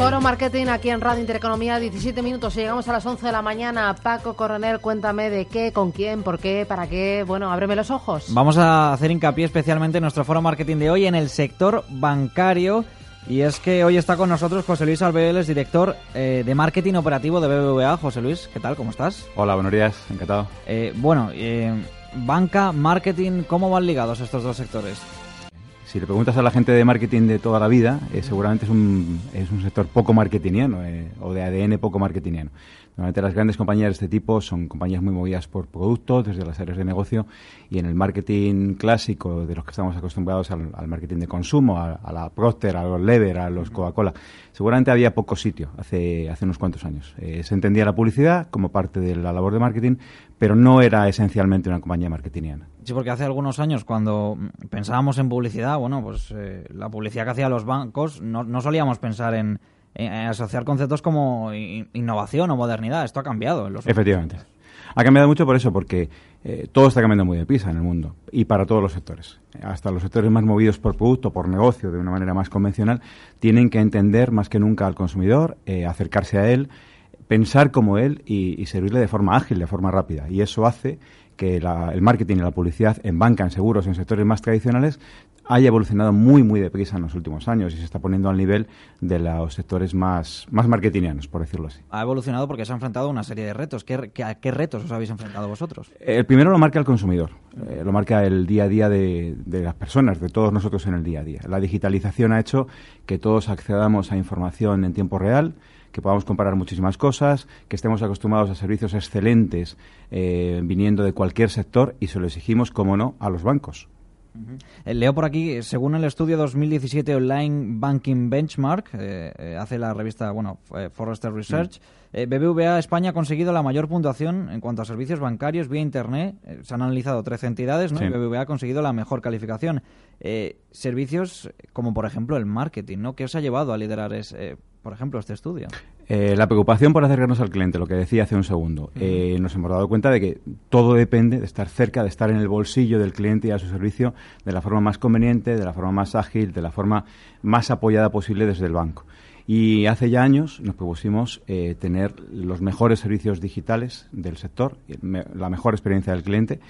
Foro Marketing aquí en Radio Intereconomía, 17 minutos y llegamos a las 11 de la mañana. Paco Coronel, cuéntame de qué, con quién, por qué, para qué. Bueno, ábreme los ojos. Vamos a hacer hincapié especialmente en nuestro foro marketing de hoy en el sector bancario. Y es que hoy está con nosotros José Luis Albeoles, director eh, de marketing operativo de BBVA. José Luis, ¿qué tal? ¿Cómo estás? Hola, buenos días, encantado. Eh, bueno, eh, banca, marketing, ¿cómo van ligados estos dos sectores? Si le preguntas a la gente de marketing de toda la vida, eh, seguramente es un, es un sector poco marketingiano eh, o de ADN poco marketingiano. Normalmente las grandes compañías de este tipo son compañías muy movidas por productos, desde las áreas de negocio, y en el marketing clásico, de los que estamos acostumbrados al, marketing de consumo, a, a, la Procter, a los Lever, a los Coca-Cola, seguramente había poco sitio hace, hace unos cuantos años. Eh, se entendía la publicidad como parte de la labor de marketing, pero no era esencialmente una compañía marketingiana. Sí, porque hace algunos años cuando pensábamos en publicidad, bueno, pues eh, la publicidad que hacían los bancos, no, no solíamos pensar en, en, asociar conceptos como innovación o modernidad. Esto ha cambiado. En los Efectivamente. Ha cambiado mucho por eso, porque eh, todo está cambiando muy deprisa en el mundo y para todos los sectores. Hasta los sectores más movidos por producto, por negocio, de una manera más convencional, tienen que entender más que nunca al consumidor, eh, acercarse a él, pensar como él y, y, servirle de forma ágil, de forma rápida. Y eso hace que la, el marketing y la publicidad en banca, en seguros, en sectores más tradicionales, haya evolucionado muy, muy deprisa en los últimos años y se está poniendo al nivel de los sectores más, más marketingianos, por decirlo así. Ha evolucionado porque se ha enfrentado a una serie de retos. ¿Qué, qué, a qué retos os habéis enfrentado vosotros? El primero lo marca el consumidor, eh, lo marca el día a día de, de, las personas, de todos nosotros en el día a día. La digitalización ha hecho que todos accedamos a información en tiempo real, que podamos comparar muchísimas cosas, que estemos acostumbrados a servicios excelentes eh, viniendo de cualquier sector y se lo exigimos, como no, a los bancos. -huh. Leo por aquí, según el estudio 2017 Online Banking Benchmark, eh, eh, hace la revista, bueno, Forrester Research. BBVA España ha conseguido la mayor puntuación en cuanto a servicios bancarios vía Internet. se han analizado 13 entidades, ¿no? Sí. Y BBVA ha conseguido la mejor calificación. servicios como, por ejemplo, el marketing, ¿no? ¿Qué os ha llevado a liderar ese, por ejemplo, este estudio? Eh, la preocupación por acercarnos al cliente, lo que decía hace un segundo. Eh, nos hemos dado cuenta de que todo depende de estar cerca, de estar en el bolsillo del cliente y a su servicio de la forma más conveniente, de la forma más ágil, de la forma más apoyada posible desde el banco. Y hace ya años nos propusimos eh, tener los mejores servicios digitales del sector, me, la mejor experiencia del cliente.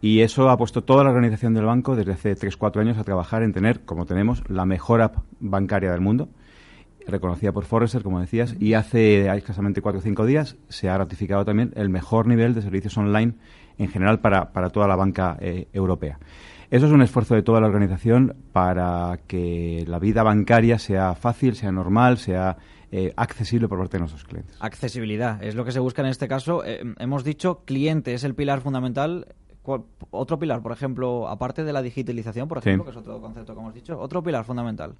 Y eso ha puesto toda la organización del banco desde hace 3-4 años a trabajar en tener, como tenemos, la mejor app bancaria del mundo reconocida por Forrester, como decías, y hace escasamente cuatro o cinco días se ha ratificado también el mejor nivel de servicios online en general para, para toda la banca eh, europea. Eso es un esfuerzo de toda la organización para que la vida bancaria sea fácil, sea normal, sea eh, accesible por parte de nuestros clientes. Accesibilidad es lo que se busca en este caso. Eh, hemos dicho cliente es el pilar fundamental. Otro pilar, por ejemplo, aparte de la digitalización, por ejemplo, sí. que es otro concepto que hemos dicho, otro pilar fundamental.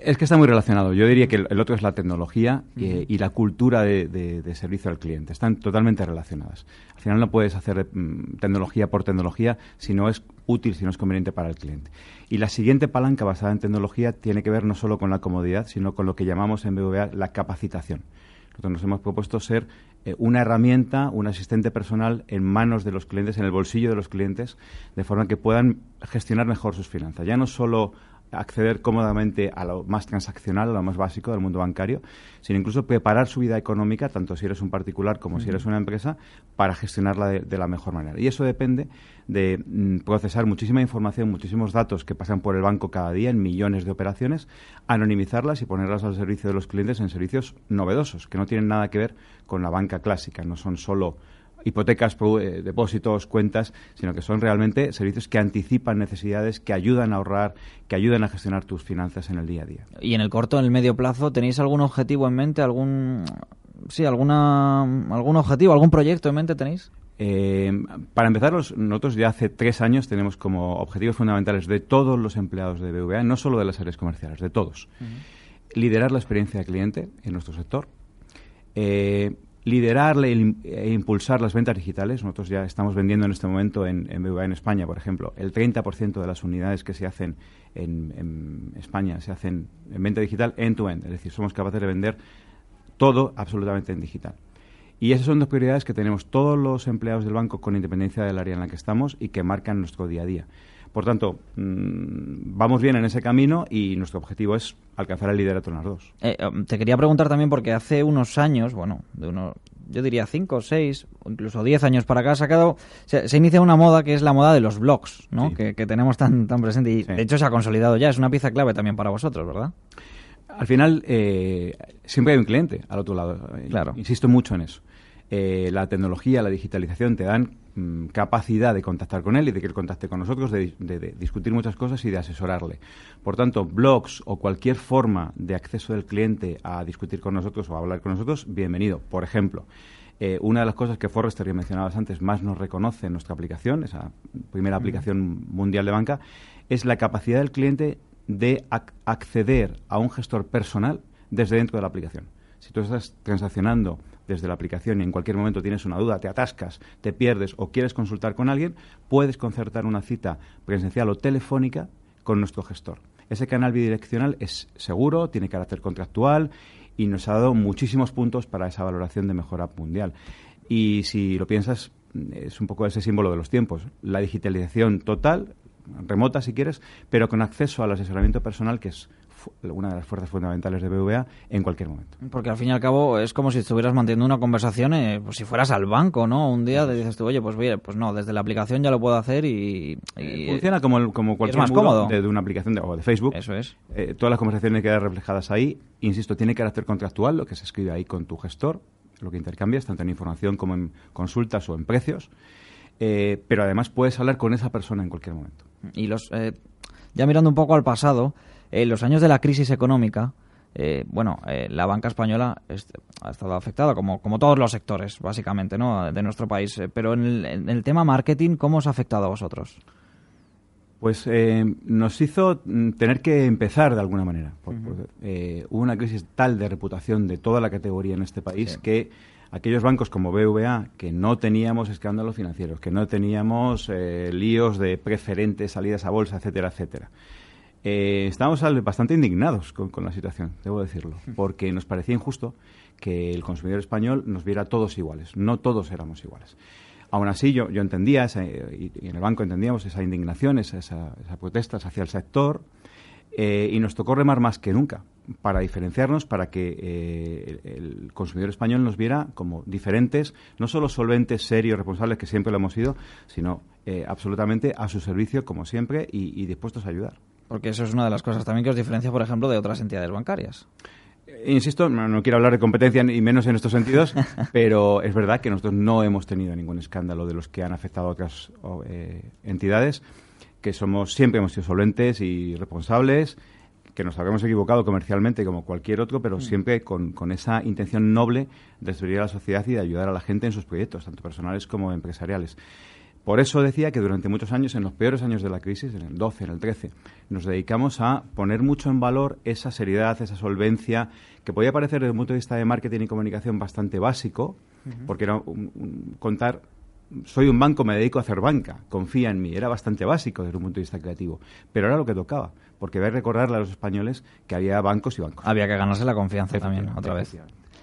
Es que está muy relacionado. Yo diría que el otro es la tecnología uh -huh. eh, y la cultura de, de, de, servicio al cliente. Están totalmente relacionadas. Al final no puedes hacer mm, tecnología por tecnología si no es útil, si no es conveniente para el cliente. Y la siguiente palanca basada en tecnología tiene que ver no solo con la comodidad, sino con lo que llamamos en BVA la capacitación. Nosotros nos hemos propuesto ser eh, una herramienta, un asistente personal en manos de los clientes, en el bolsillo de los clientes, de forma que puedan gestionar mejor sus finanzas. Ya no solo acceder cómodamente a lo más transaccional, a lo más básico del mundo bancario, sino incluso preparar su vida económica, tanto si eres un particular como uh -huh. si eres una empresa, para gestionarla de, de, la mejor manera. Y eso depende de mm, procesar muchísima información, muchísimos datos que pasan por el banco cada día en millones de operaciones, anonimizarlas y ponerlas al servicio de los clientes en servicios novedosos, que no tienen nada que ver con la banca clásica, no son solo hipotecas, eh, depósitos, cuentas, sino que son realmente servicios que anticipan necesidades, que ayudan a ahorrar, que ayudan a gestionar tus finanzas en el día a día. Y en el corto, en el medio plazo, ¿tenéis algún objetivo en mente, algún sí, alguna algún objetivo, algún proyecto en mente tenéis? Eh, para empezar, los, nosotros ya hace tres años tenemos como objetivos fundamentales de todos los empleados de BVA, no solo de las áreas comerciales, de todos, uh -huh. liderar la experiencia de cliente en nuestro sector, Eh, liderar e, e impulsar las ventas digitales. Nosotros ya estamos vendiendo en este momento en, en en España, por ejemplo, el 30% de las unidades que se hacen en, España se hacen en venta digital end-to-end. Es decir, somos capaces de vender todo absolutamente en digital. Y esas son dos prioridades que tenemos todos los empleados del banco con independencia del área en la que estamos y que marcan nuestro día a día. Por tanto, mm, vamos bien en ese camino y nuestro objetivo es alcanzar el liderato en las dos. Eh, um, te quería preguntar también porque hace unos años, bueno, de unos, yo diría cinco, seis, o incluso diez años para acá, ha sacado, se, se inicia una moda que es la moda de los blogs, ¿no? Sí. Que, que tenemos tan, tan presente y Sí. de hecho se ha consolidado ya, es una pieza clave también para vosotros, ¿verdad? Al final, eh, siempre hay un cliente al otro lado. Claro. Insisto mucho en eso. Eh, la tecnología, la digitalización te dan mm, capacidad de contactar con él y de que él contacte con nosotros, de, de- de discutir muchas cosas y de asesorarle. Por tanto, blogs o cualquier forma de acceso del cliente a discutir con nosotros o a hablar con nosotros, bienvenido. Por ejemplo, eh, una de las cosas que Forrester, que mencionabas antes, más nos reconoce en nuestra aplicación, esa primera aplicación mundial de banca, es la capacidad del cliente de ac- acceder a un gestor personal desde dentro de la aplicación. Si tú estás transaccionando desde la aplicación y en cualquier momento tienes una duda, te atascas, te pierdes o quieres consultar con alguien, puedes concertar una cita presencial o telefónica con nuestro gestor. Ese canal bidireccional es seguro, tiene carácter contractual y nos ha dado muchísimos puntos para esa valoración de mejora mundial. Y si lo piensas, es un poco ese símbolo de los tiempos. La digitalización total, remota si quieres, pero con acceso al asesoramiento personal, que es una de las fuerzas fundamentales de BVA en cualquier momento. Porque al fin y al cabo es como si estuvieras manteniendo una conversación, eh, pues si fueras al banco, ¿no? Un día te dices tú, oye, pues mire, pues no, desde la aplicación ya lo puedo hacer y... y- Funciona como, el- como cualquier más cómodo. De, de una aplicación de, o de Facebook. Eso es. Eh, todas las conversaciones quedan reflejadas ahí. Insisto, tiene carácter contractual, lo que se escribe ahí con tu gestor, lo que intercambias, tanto en información como en consultas o en precios. Eh, pero además puedes hablar con esa persona en cualquier momento. Y los, eh, ya mirando un poco al pasado, en los años de la crisis económica, eh, bueno, eh, la banca española est- ha estado afectada, como, como todos los sectores, básicamente, ¿no? de nuestro país. Eh, Pero en el, en el tema marketing, ¿cómo os ha afectado a vosotros? Pues eh, nos hizo mm, tener que empezar de alguna manera. Por- por- eh, hubo una crisis tal de reputación de toda la categoría en este país que aquellos bancos como BVA, que no teníamos escándalos financieros, que no teníamos eh, líos de preferentes, salidas a bolsa, etcétera, etcétera. Eh, estábamos bastante indignados con, con la situación, debo decirlo, porque nos parecía injusto que el consumidor español nos viera todos iguales. No todos éramos iguales. Aún así, yo, yo entendía, esa- y, y en el banco entendíamos esa indignación, esa, esa, esa protestas hacia el sector, eh, y nos tocó remar más que nunca para diferenciarnos, para que eh, el, el consumidor español nos viera como diferentes, no solo solventes, serios, responsables, que siempre lo hemos sido, sino eh, absolutamente a su servicio, como siempre, y, y dispuestos a ayudar. Porque eso es una de las cosas también que os diferencia, por ejemplo, de otras entidades bancarias. Eh, Insisto, no, no quiero hablar de competencia y menos en estos sentidos, pero es verdad que nosotros no hemos tenido ningún escándalo de los que han afectado a otras eh, entidades, que somos siempre hemos sido solventes y responsables, que nos habremos equivocado comercialmente como cualquier otro, pero siempre con, con esa intención noble de servir a la sociedad y de ayudar a la gente en sus proyectos, tanto personales como empresariales. Por eso decía que durante muchos años, en los peores años de la crisis, en el 12, en el 13, nos dedicamos a poner mucho en valor esa seriedad, esa solvencia, que podía parecer desde el punto de vista de marketing y comunicación bastante básico, porque era un- un- contar, soy un banco, me dedico a hacer banca, confía en mí, era bastante básico desde un punto de vista creativo, pero era lo que tocaba, porque voy a recordarle a los españoles que había bancos y bancos. Había que ganarse la confianza también, otra vez.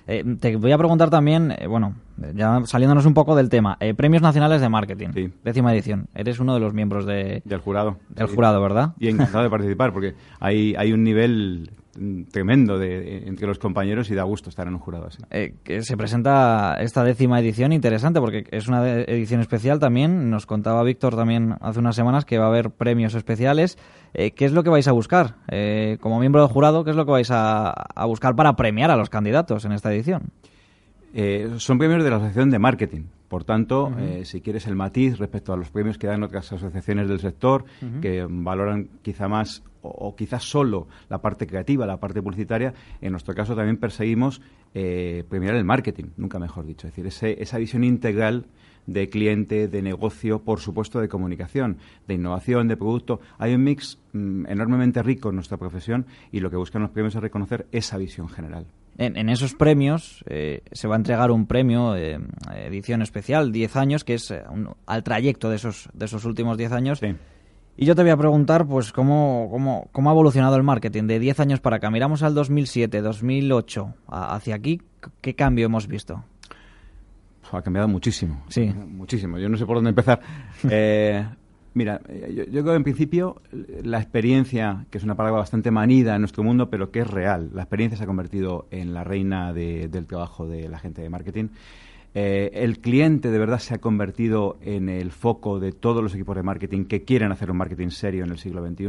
Eh, te voy a preguntar también, eh, bueno, ya saliéndonos un poco del tema, eh, Premios Nacionales de Marketing, Sí. décima edición. Eres uno de los miembros de, Del jurado. del Sí. jurado, ¿verdad? Y encantado de participar, porque hay, hay un nivel tremendo de, entre los compañeros y da gusto estar en un jurado así. Eh, que se presenta esta décima edición interesante porque es una edición especial también. Nos contaba Víctor también hace unas semanas que va a haber premios especiales. Eh, ¿Qué es lo que vais a buscar? Eh, como miembro del jurado, ¿qué es lo que vais a, a buscar para premiar a los candidatos en esta edición? Son premios de la Asociación de Marketing. Por tanto, si quieres el matiz respecto a los premios que dan otras asociaciones del sector, que valoran quizá más o, o quizás solo la parte creativa, la parte publicitaria, en nuestro caso también perseguimos eh, premiar el marketing, nunca mejor dicho. Es decir, ese- esa visión integral de cliente, de negocio, por supuesto de comunicación, de innovación, de producto. Hay un mix mm, enormemente rico en nuestra profesión y lo que buscan los premios es reconocer esa visión general. En, en esos premios eh, se va a entregar un premio, eh, edición especial, 10 años, que es eh, un- al trayecto de esos, de esos últimos 10 años. Sí. Y yo te voy a preguntar, pues, ¿cómo, cómo, cómo ha evolucionado el marketing de 10 años para acá? Miramos al 2007, 2008, a- hacia aquí, ¿qué cambio hemos visto? Ha cambiado muchísimo. Sí. Muchísimo. Yo no sé por dónde empezar. Eh, mira, eh, yo, yo creo que en principio la experiencia, que es una palabra bastante manida en nuestro mundo, pero que es real, la experiencia se ha convertido en la reina de- del trabajo de la gente de marketing. Eh, el cliente de verdad se ha convertido en el foco de todos los equipos de marketing que quieren hacer un marketing serio en el siglo XXI.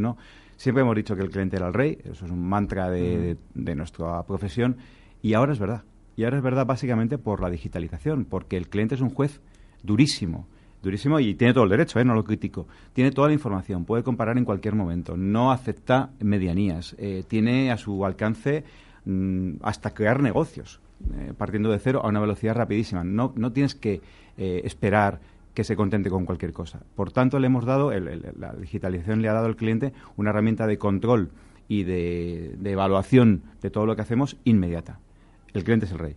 Siempre hemos dicho que el cliente era el rey, eso es un mantra de, de- de nuestra profesión, y ahora es verdad. Y ahora es verdad básicamente por la digitalización, porque el cliente es un juez durísimo, durísimo y tiene todo el derecho, ¿eh? no lo critico. Tiene toda la información, puede comparar en cualquier momento, no acepta medianías, eh, tiene a su alcance mm, hasta crear negocios, eh, partiendo de cero a una velocidad rapidísima. No, no tienes que eh, esperar que se contente con cualquier cosa. Por tanto, le hemos dado, el- la digitalización le ha dado al cliente una herramienta de control y de, de evaluación de todo lo que hacemos inmediata. El cliente es el rey.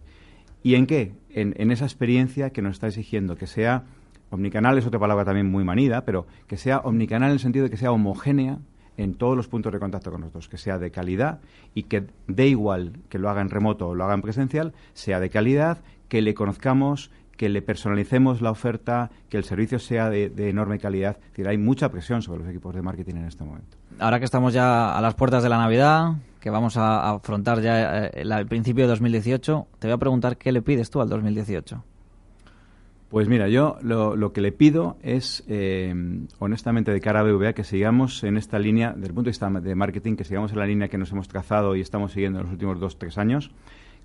¿Y en qué? En, en esa experiencia que nos está exigiendo que sea omnicanal, es otra palabra también muy manida, pero que sea omnicanal en el sentido de que sea homogénea en todos los puntos de contacto con nosotros, que sea de calidad y que dé igual que lo haga en remoto o lo haga en presencial, sea de calidad, que le conozcamos, que le personalicemos la oferta, que el servicio sea de, enorme calidad. Es decir, hay mucha presión sobre los equipos de marketing en este momento. Ahora que estamos ya a las puertas de la Navidad, que vamos a afrontar ya eh, el, el principio de 2018, te voy a preguntar qué le pides tú al 2018. Pues mira, yo lo, que le pido es, eh, honestamente, de cara a BVA, que sigamos en esta línea, desde el punto de vista de marketing, que sigamos en la línea que nos hemos trazado y estamos siguiendo en los últimos dos, tres años.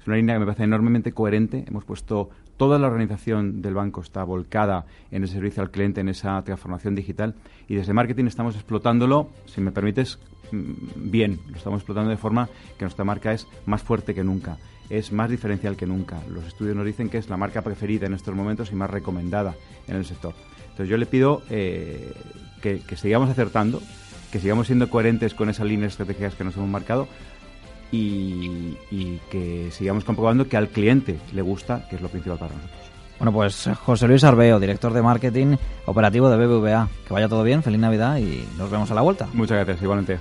Es una línea que me parece enormemente coherente. Hemos puesto, toda la organización del banco está volcada en el servicio al cliente, en esa transformación digital. Y desde marketing estamos explotándolo, si me permites, mm, bien. Lo estamos explotando de forma que nuestra marca es más fuerte que nunca es más diferencial que nunca. Los estudios nos dicen que es la marca preferida en estos momentos y más recomendada en el sector. Entonces yo le pido eh, que, que sigamos acertando, que sigamos siendo coherentes con esas líneas estratégicas que nos hemos marcado y, y que sigamos comprobando que al cliente le gusta, que es lo principal para nosotros. Bueno, pues José Luis Arbeo, director de marketing operativo de BBVA. Que vaya todo bien, feliz Navidad y nos vemos a la vuelta. Muchas gracias, igualmente.